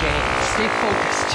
game. Stay focused.